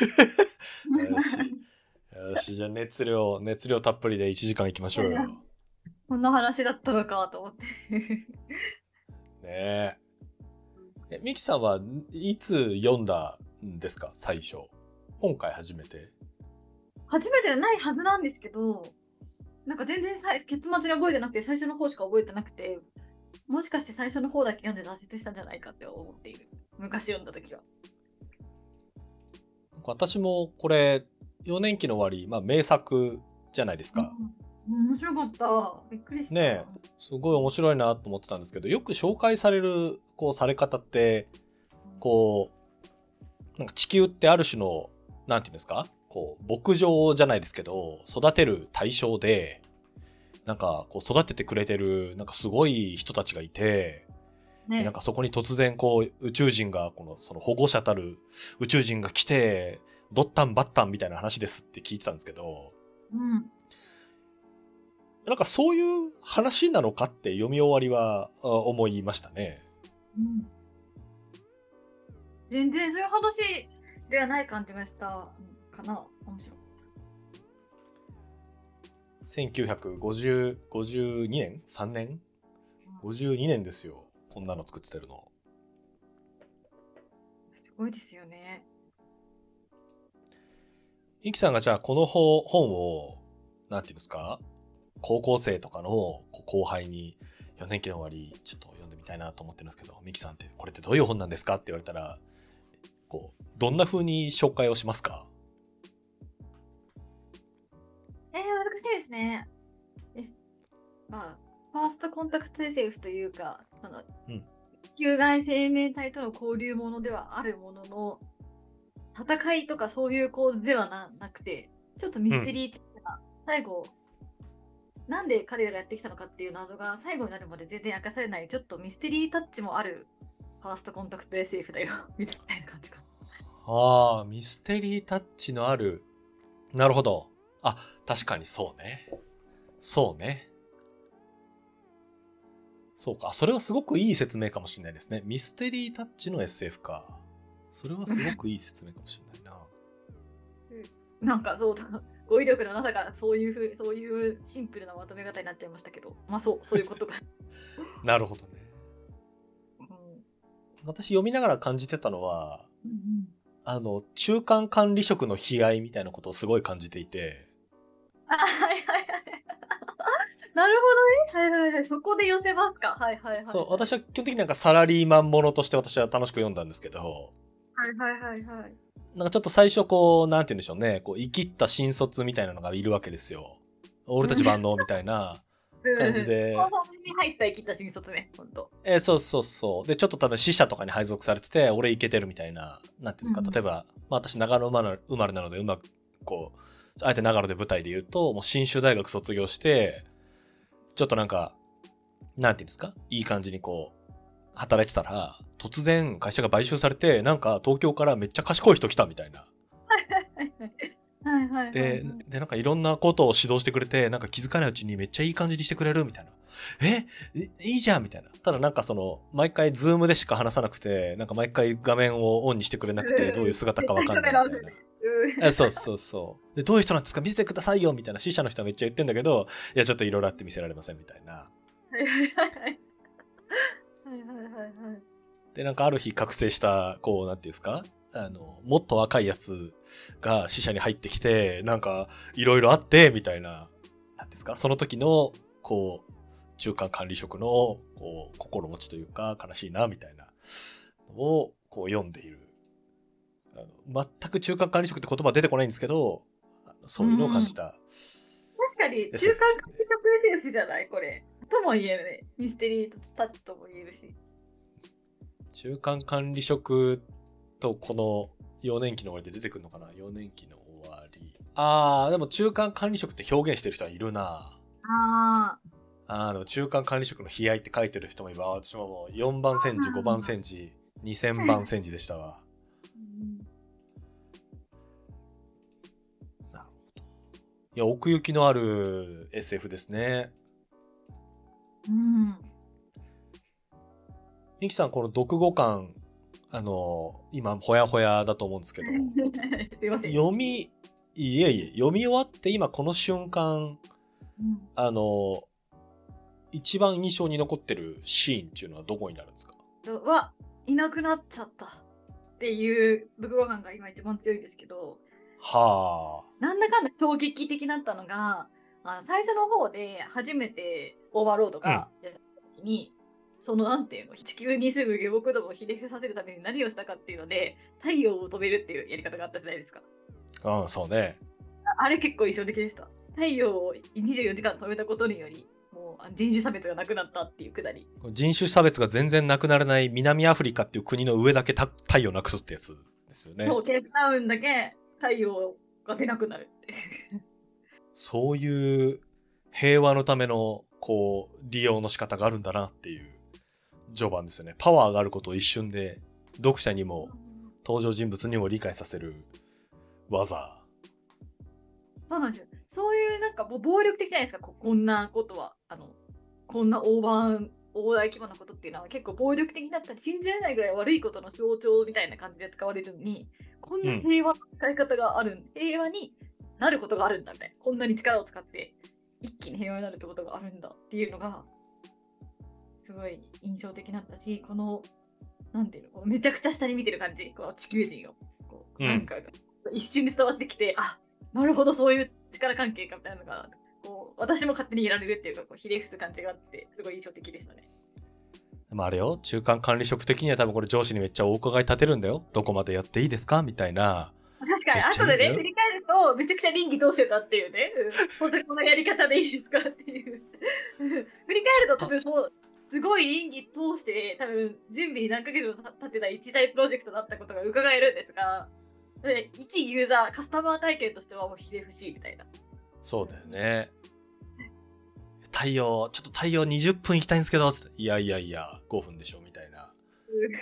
よし。よし、じゃあ熱量、熱量たっぷりで1時間いきましょうよ。ねこんな話だったのかと思って。え。え、ミキさんはいつ読んだんですか？最初。今回初めて。初めてないはずなんですけど、なんか全然さ結末に覚えてなくて、最初の方しか覚えてなくて、もしかして最初の方だけ読んで挫折したんじゃないかって思っている。昔読んだ時は。私もこれ、4年期の終わり、まあ名作じゃないですか。うん、面白かった。びっくりした。ねすごい面白いなと思ってたんですけど、よく紹介される、こう、され方って、こう、なんか地球ってある種の、なんていうんですか？こう、牧場じゃないですけど、育てる対象で、なんか、こう、育ててくれてる、なんかすごい人たちがいて、ね、なんかそこに突然こう宇宙人がこのその保護者たる宇宙人が来てドッタンバッタンみたいな話ですって聞いてたんですけど、うん、なんかそういう話なのかって読み終わりは思いましたね。うん、全然そういう話ではない感じがしたかな。面白い。1952年 ?3 年 ?52 年ですよ。こんなの作ってるの。すごいですよね。イキさんがじゃあこの本を、なんていうんですか？高校生とかの後輩に4年期の終わりちょっと読んでみたいなと思ってるんですけど、ミキさんってこれってどういう本なんですかって言われたら、こう、どんな風に紹介をしますか？えー、難しいですね。えまあ、ファーストコンタクト SF というか、その、うん、球外生命体との交流ものではあるものの、戦いとかそういう構図ではななくて、ちょっとミステリーチックな、うん、最後、なんで彼らがやってきたのかっていう謎が最後になるまで全然明かされない、ちょっとミステリータッチもあるファーストコンタクト SF だよ、みたいな感じか。ああ、ミステリータッチのある。なるほど。あ、確かにそうね。そうね。そうか。それはすごくいい説明かもしれないですね。ミステリータッチの SF か。それはすごくいい説明かもしれないな。なんかそうだ。語彙力のなさからそういうふうそういうシンプルなまとめ方になっちゃいましたけど、まあそう、そういうことが。なるほどね。うん、私読みながら感じてたのは、うんうん、あの、中間管理職の悲哀みたいなことをすごい感じていて。あ、はいはいはい。なるほどね。はいはいはい。そこで寄せますか。はいはいはい。そう、私は基本的になんかサラリーマンものとして私は楽しく読んだんですけど。はいはいはいはい。なんかちょっと最初こう、なんて言うんでしょうね。こう、生きった新卒みたいなのがいるわけですよ。俺たち万能みたいな感じで。に入った生きった新卒ね、本当。えー、そうそうそう。で、ちょっと多分死者とかに配属されてて、俺いけてるみたいな、なんていうんですか。例えば、まあ私長野生まれなのでうまく、こう、あえて長野で舞台で言うと、もう新州大学卒業して、ちょっとなんか、なんていうんですか？いい感じにこう、働いてたら、突然会社が買収されて、なんか東京からめっちゃ賢い人来たみたいな。はいはい、で、で、なんかいろんなことを指導してくれて、なんか気づかないうちにめっちゃいい感じにしてくれるみたいな。え？いいじゃんみたいな。ただなんかその、毎回ズームでしか話さなくて、なんか毎回画面をオンにしてくれなくて、どういう姿かわかんないみたいな。えそうそうそうで。どういう人なんですか？見せてくださいよみたいな死者の人はめっちゃ言ってんだけど、いや、ちょっといろいろあって見せられませんみたいな。はいはいはい。はいはいはいはい。で、なんかある日覚醒した、こう、なんていうんですか？あの、もっと若いやつが死者に入ってきて、なんか、いろいろあって、みたいな、なんですか？その時の、こう、中間管理職の、こう、心持ちというか、悲しいな、みたいなのを、こう、読んでいるあの全く中間管理職って言葉出てこないんですけど、そういうのを感じた。確かに、中間管理職 SF じゃないこれ。とも言えるね。ミステリータッチとも言えるし。中間管理職とこの4年期の終わりで出てくるのかな ?4 年期の終わり。ああ、でも中間管理職って表現してる人はいるな。ああ。あの、中間管理職の悲哀って書いてる人もいれば、私ももう4番戦時、5番戦時、2000番戦時でしたわ。いや、奥行きのある SF ですね。うん。ミキさん、この読後感あの、今、ほやほやだと思うんですけど、すいません。読み、いえいえ、読み終わって今この瞬間、うんあの、一番印象に残ってるシーンっていうのはどこになるんですか？うわいなくなっちゃったっていう武道感が今一番強いんですけどはあ。なんだかんだ衝撃的だったのがあの最初の方で初めてオーバーロードがやった時に、そのなんていうの地球に住む下僕どもをひれ伏させるために何をしたかっていうので太陽を飛べるっていうやり方があったじゃないですかうん、そうね。ああれ結構印象的でした太陽を24時間止めたことによりもうあ人種差別がなくなったっていうくだり人種差別が全然なくならない南アフリカっていう国の上だけた太陽なくすってやつですよね。そうケープタウンだけ太陽が出なくなるってそういう平和のためのこう利用の仕方があるんだなっていう序盤ですよね。パワーがあることを一瞬で読者にも登場人物にも理解させる技。そうなんですよ。そういうなんかもう暴力的じゃないですか、ここんなことは。あの、こんな大盤、大大規模なことっていうのは結構暴力的だったり、信じられないぐらい悪いことの象徴みたいな感じで使われるのに、こんな平和の使い方がある、平和になることがあるんだみたいな。こんなに力を使って一気に平和になるってことがあるんだっていうのが、すごい印象的だったし、この、なんていうの、めちゃくちゃ下に見てる感じ、この地球人を。こううんなんかが一瞬で伝わってきて、あなるほど、そういう力関係かみたいなのが、こう私も勝手にいられるっていうか、こうひれ伏す感じがあって、すごい印象的でしたね。でもあれよ、中間管理職的には多分これ上司にめっちゃお伺い立てるんだよ。どこまでやっていいですか？みたたいな。確かに、後でね、振り返ると、めちゃくちゃ倫理通してたっていうね、うん本当にこのやり方でいいですかっていう。振り返ると、多分そう、すごい倫理通して、多分準備に何ヶ月も経ってた一大プロジェクトだったことが伺えるんですが、で一ユーザー、カスタマー体験としてはもうひれ伏しみたいな。そうだよね。太陽、ちょっと太陽20分行きたいんですけど、いやいやいや、5分でしょ、みたいな。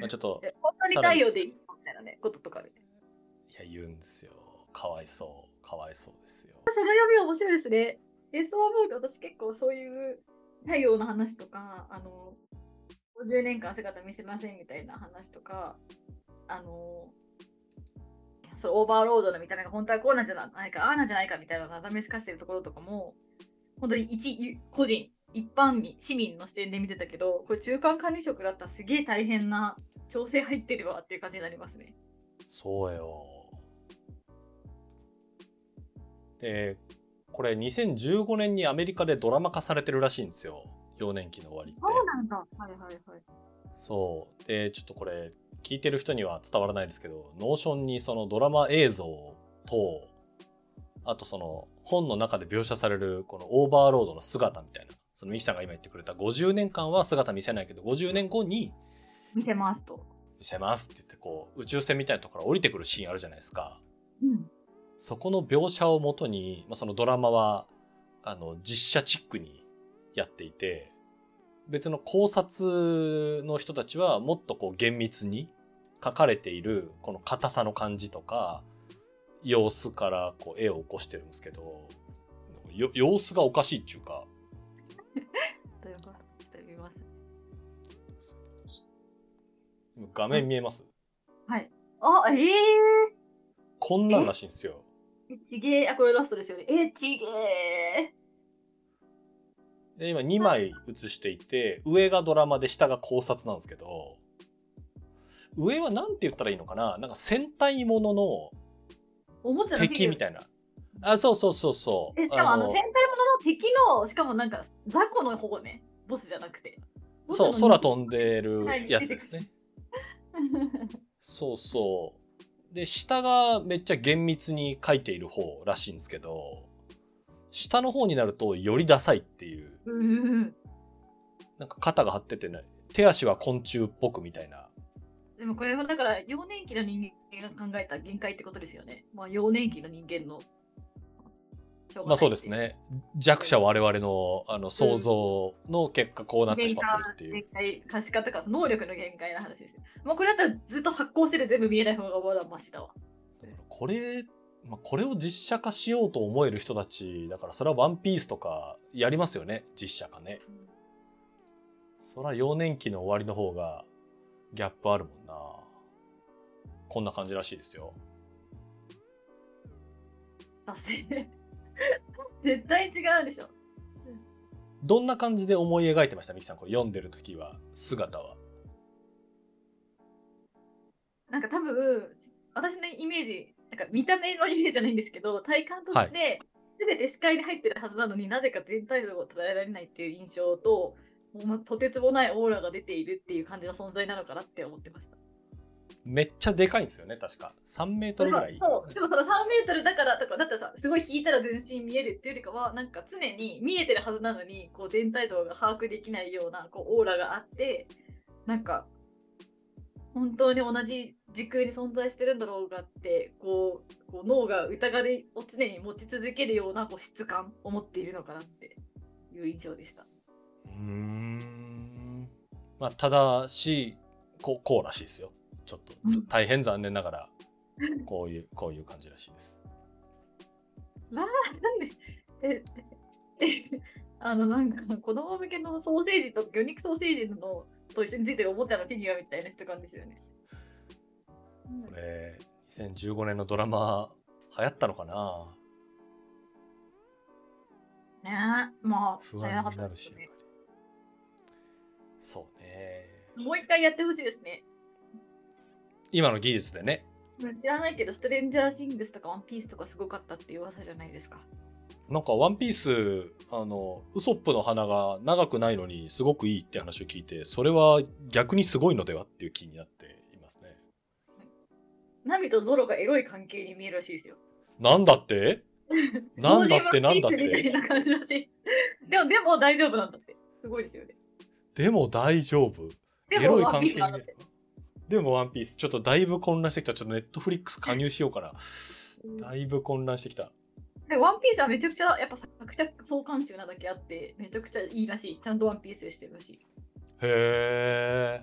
まあ、ちょっと、え本当に太陽でいいみたいなね、こととかで。いや、言うんですよ。かわいそう。かわいそうですよ。その読み面白いですね。エスワーボード私結構そういう太陽の話とか、あの、50年間姿見せませんみたいな話とか、あの、そのオーバーロードの見た目が本当はこうなんじゃないか、ああなんじゃないかみたいなのを試しかしてるところとかも、本当に一個人、一般民、市民の視点で見てたけど、これ中間管理職だったらすげえ大変な調整入ってるわっていう感じになりますね。そうよ。で、これ2015年にアメリカでドラマ化されてるらしいんですよ。幼年期の終わりって。なんだ。はいはいはい。そう。で、ちょっとこれ、聞いてる人には伝わらないですけど、 Notion にそのドラマ映像と、あとその本の中で描写されるこのオーバーロードの姿みたいな、そのミキさんが今言ってくれた50年間は姿見せないけど、50年後に見せますと。見せますって言って、こう、宇宙船みたいなところから降りてくるシーンあるじゃないですか。うん。そこの描写をもとに、まあ、そのドラマは、あの、実写チックにやっていて、別の考察の人たちはもっとこう厳密に書かれているこの硬さの感じとか、様子からこう絵を起こしてるんですけど、よ様子がおかしいっていうか、ちょっと見ます。今画面見えます、はい。あ、ええこんなんらしいんですよ。ー、ちげえ、あ、これラストですよね。え、ちげえ。で、今2枚映していて、上がドラマで下が考察なんですけど、上は何て言ったらいいのかな？なんか戦隊もののおもちゃ敵みたいな。あ、そうそうそうそう。え、しかもあの、戦隊ものの敵の、しかもなんか、雑魚の方ね。ボスじゃなくて。そう、空飛んでるはいやつですね。そうそう。で、下がめっちゃ厳密に書いている方らしいんですけど、下の方になるとよりダサいっていう、うん。なんか肩が張っててね、手足は昆虫っぽくみたいな。でもこれはだから、幼年期の人間が考えた限界ってことですよね。まあ、幼年期の人間の。まあそうです。ね。弱者我々のあの想像の結果こうなってしまってるっていう。限界、可視化とか、その能力の限界の話ですよ。もうこれだったらずっと発光してる全部見えない方がまだマシだわ。これ、まあ、これを実写化しようと思える人たちだからそれはワンピースとかやりますよね実写化ね。それは幼年期の終わりの方がギャップあるもんな。こんな感じらしいですよ。あせ 絶対違うでしょ。どんな感じで思い描いてましたミキさん？これ読んでる時は姿は。なんか多分、私のイメージ、なんか見た目のイメージじゃないんですけど、体感として、全て視界に入ってるはずなのになぜか全体像を捉えられないっていう印象と、とてつもないオーラが出ているっていう感じの存在なのかなって思ってました。めっちゃでかいんですよね確か3メートルぐらい。そうでもその3メートルだからとかだったらさすごい引いたら全身見えるっていうよりかはなんか常に見えてるはずなのにこう全体像が把握できないようなこうオーラがあってなんか本当に同じ時空に存在してるんだろうがってこうこう脳が疑いを常に持ち続けるようなこう質感を持っているのかなっていう印象でした。うーんまあただしこうこうらしいですよちょっと大変残念ながらこういうこういう感じらしいです。なんでええ あのなんか子供向けのソーセージと魚肉ソーセージのと一緒についてるおもちゃのフィギュアみたいな質感ですよね。これ2015年のドラマ流行ったのかな？ねえまあ不安になるしね。そうねもう一回やってほしいですね。今の技術でね知らないけど、ストレンジャーシングスとかワンピースとかすごかったっていう噂じゃないですか。なんかワンピースあのウソップの花が長くないのにすごくいいって話を聞いてそれは逆にすごいのではっていう気になっていますねナミとゾロがエロい関係に見えるらしいですよ。なんだって？なんだってなんだって？でも、でも大丈夫なんだって。すごいですよね。でも大丈夫。でもワンエロい関係ピースなんだって。でもワンピース。ちょっとだいぶ混乱してきた。ちょっとネットフリックス加入しようかなだいぶ混乱してきた。でワンピースはめちゃくちゃやっぱ作者総監修なだけあってめちゃくちゃいいらしい。ちゃんとワンピースしてるらしい。へえ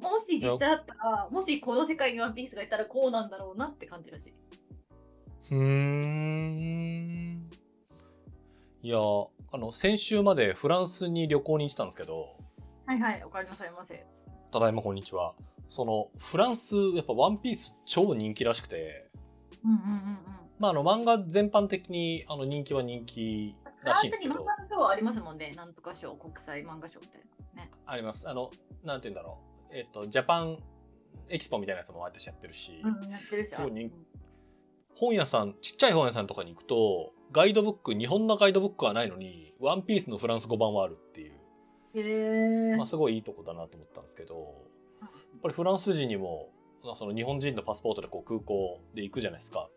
もし実際あったらもしこの世界にワンピースがいたらこうなんだろうなって感じらしい。うーん。いやあの先週までフランスに旅行に行ってたんですけどはいはいおかえりなさいませただいまこんにちは。そのフランスやっぱワンピース超人気らしくてうんうんうんうん。まああの漫画全般的にあの人気は人気フランスらしいんですけど。に漫画の賞はありますもんね。なんとか賞国際漫画賞みたいなね。あります。あのなんて言うんだろう。えっ、とジャパンエキスポみたいなやつも毎年やってるし、うんやってるしそう人うん本屋さんちっちゃい本屋さんとかに行くとガイドブック日本のガイドブックはないのにワンピースのフランス語版はあるっていう、まあ、すごいいいとこだなと思ったんですけどやっぱりフランス人にもまあその日本人のパスポートでこう空港で行くじゃないですか。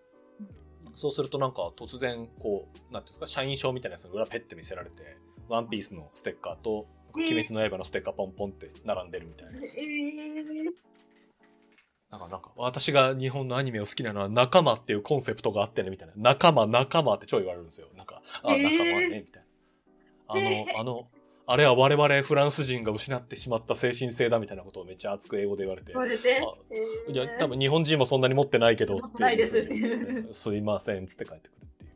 そうするとなんか突然こうなんていうんですか社員証みたいなやつの裏ペッて見せられてワンピースのステッカーと「へー鬼滅の刃」のステッカーポンポンって並んでるみたいな。えーなんかなんか私が日本のアニメを好きなのは仲間っていうコンセプトがあってねみたいな。仲間仲間って超言われるんですよ。なんかあ仲間ねみたいな。あの、あのあれは我々フランス人が失ってしまった精神性だみたいなことをめっちゃ熱く英語で言われて。いや多分日本人もそんなに持ってないけど持ってないですっていうすいませんっつって帰ってくるっていう。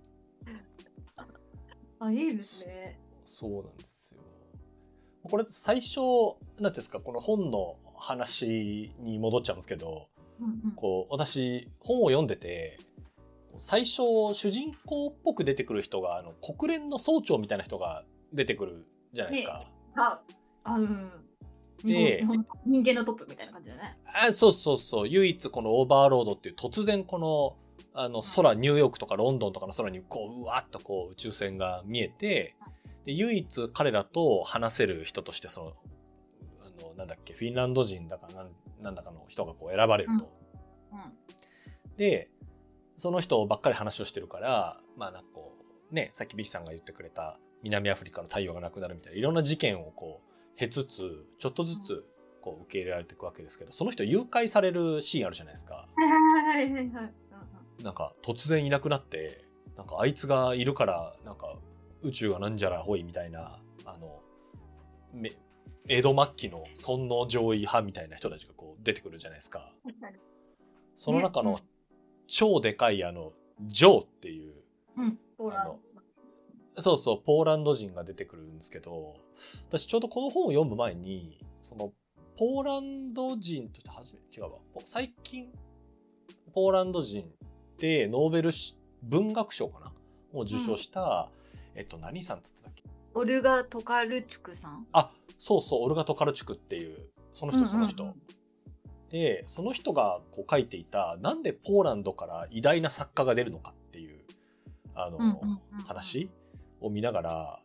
あいいですね。そうなんですよ。これ最初なんていうんですかこの本の話に戻っちゃうんですけどうんうんこう私本を読んでて最初主人公っぽく出てくる人があの国連の総長みたいな人が出てくるじゃないですか。あ、あうん。日で人間のトップみたいな感じだね。あそうそうそう唯一このオーバーロードっていう突然このあの空ニューヨークとかロンドンとかの空にこううわっとこう宇宙船が見えてで唯一彼らと話せる人としてそのあのなんだっけフィンランド人だかなんなんだかの人がこう選ばれると。うん。でその人ばっかり話をしてるからまあなんかこうねさっきビキさんが言ってくれた南アフリカの太陽がなくなるみたいないろんな事件をこう経つつちょっとずつこう受け入れられていくわけですけどその人誘拐されるシーンあるじゃないですか。なんか突然いなくなってなんかあいつがいるからなんか宇宙がなんじゃらほいみたいなあのめ江戸末期の尊王攘夷派みたいな人たちがこう出てくるじゃないですか。その中のね超でかいあのジョーっていうそうそうポーランド人が出てくるんですけど私ちょうどこの本を読む前にそのポーランド人として初めて違うわ。最近ポーランド人でノーベル文学賞かな？を受賞した、うん、えっと何さんっつったっけ？オルガ・トカルチュクさん。あそうそうオルガ・トカルチュクっていうその人その人、うんうん。うん、でその人がこう書いていたなんでポーランドから偉大な作家が出るのかっていうあの、うんうんうんうん、話を見ながら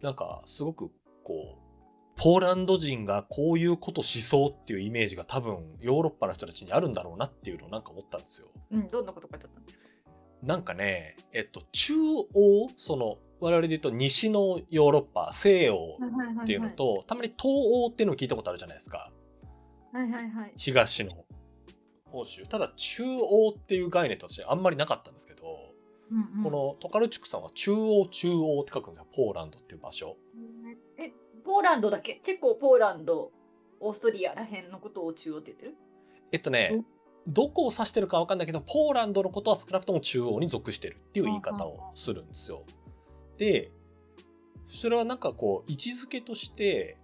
なんかすごくこうポーランド人がこういうことしそうっていうイメージが多分ヨーロッパの人たちにあるんだろうなっていうのをなんか思ったんですよ。うん、どんなこと書いてあったんですかなんかね、えっと、中央、その、我々で言うと西のヨーロッパ、西洋っていうのと、はいはいはいはい、たまに東欧っていうのを聞いたことあるじゃないですか。はいはいはい。東の欧州。ただ中央っていう概念としてあんまりなかったんですけど、うんうん、このトカルチュクさんは中央中央って書くんですよ。ポーランドっていう場所。え、ポーランドだけ？チェコ、ポーランド、オーストリアらへんのことを中央って言ってる？えっとね、どこを指してるか分かんないけど、ポーランドのことは少なくとも中央に属してるっていう言い方をするんですよ。で、それはなんかこう、位置づけとして、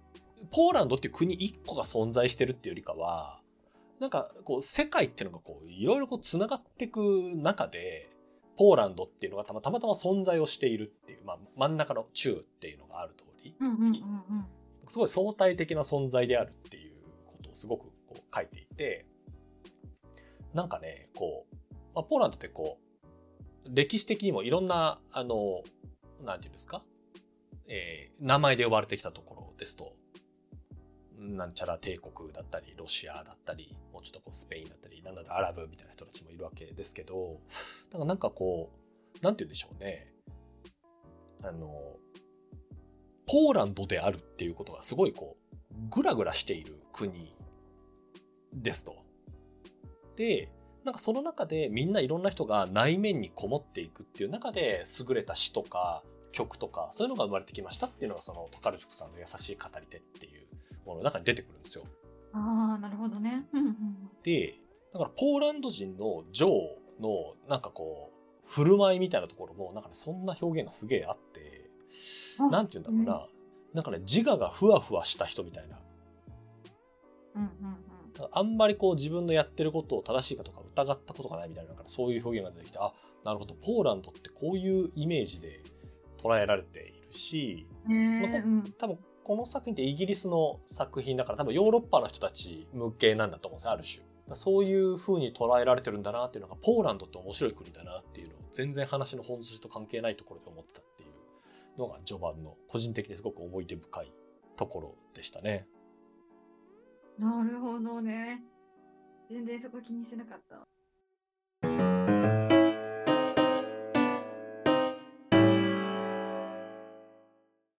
ポーランドっていう国1個が存在してるっていうよりかは、なんかこう、世界っていうのがこう、いろいろこう、繋がっていく中で、ポーランドっていうのがたまたま存在をしているっていう、まあ、真ん中の中っていうのがある通り、すごい相対的な存在であるっていうことをすごくこう書いていて、なんかね、こう、まあ、ポーランドってこう、歴史的にもいろんな、あの、なんていうんですか、えー、名前で呼ばれてきたところですと、なんちゃら帝国だったり、ロシアだったり、もうちょっとこうスペインだったり、なんだろアラブみたいな人たちもいるわけですけど、だからなんかこう、なんて言うんでしょうね。あの、ポーランドであるっていうことがすごいこう、ぐらぐらしている国ですと。で、なんかその中でみんないろんな人が内面にこもっていくっていう中で優れた詩とか曲とかそういうのが生まれてきましたっていうのがそのトカルチュクさんの優しい語り手っていうものの中に出てくるんですよ。ああなるほどね。でだからポーランド人のジョーのなんかこう振る舞いみたいなところもなんかねそんな表現がすげえあってなんて言うんだろうな、うん、なんかね自我がふわふわした人みたいな。うんうんあんまりこう自分のやってることを正しいかとか疑ったことがないみたいなからそういう表現が出てきてあなるほどポーランドってこういうイメージで捉えられているし、まあ、多分この作品ってイギリスの作品だから多分ヨーロッパの人たち向けなんだと思うんですよある種。そういう風に捉えられてるんだなっていうのがポーランドって面白い国だなっていうのを全然話の本筋と関係ないところで思ってたっていうのが序盤の個人的にすごく思い出深いところでしたね。なるほどね。全然そこ気にしてなかった。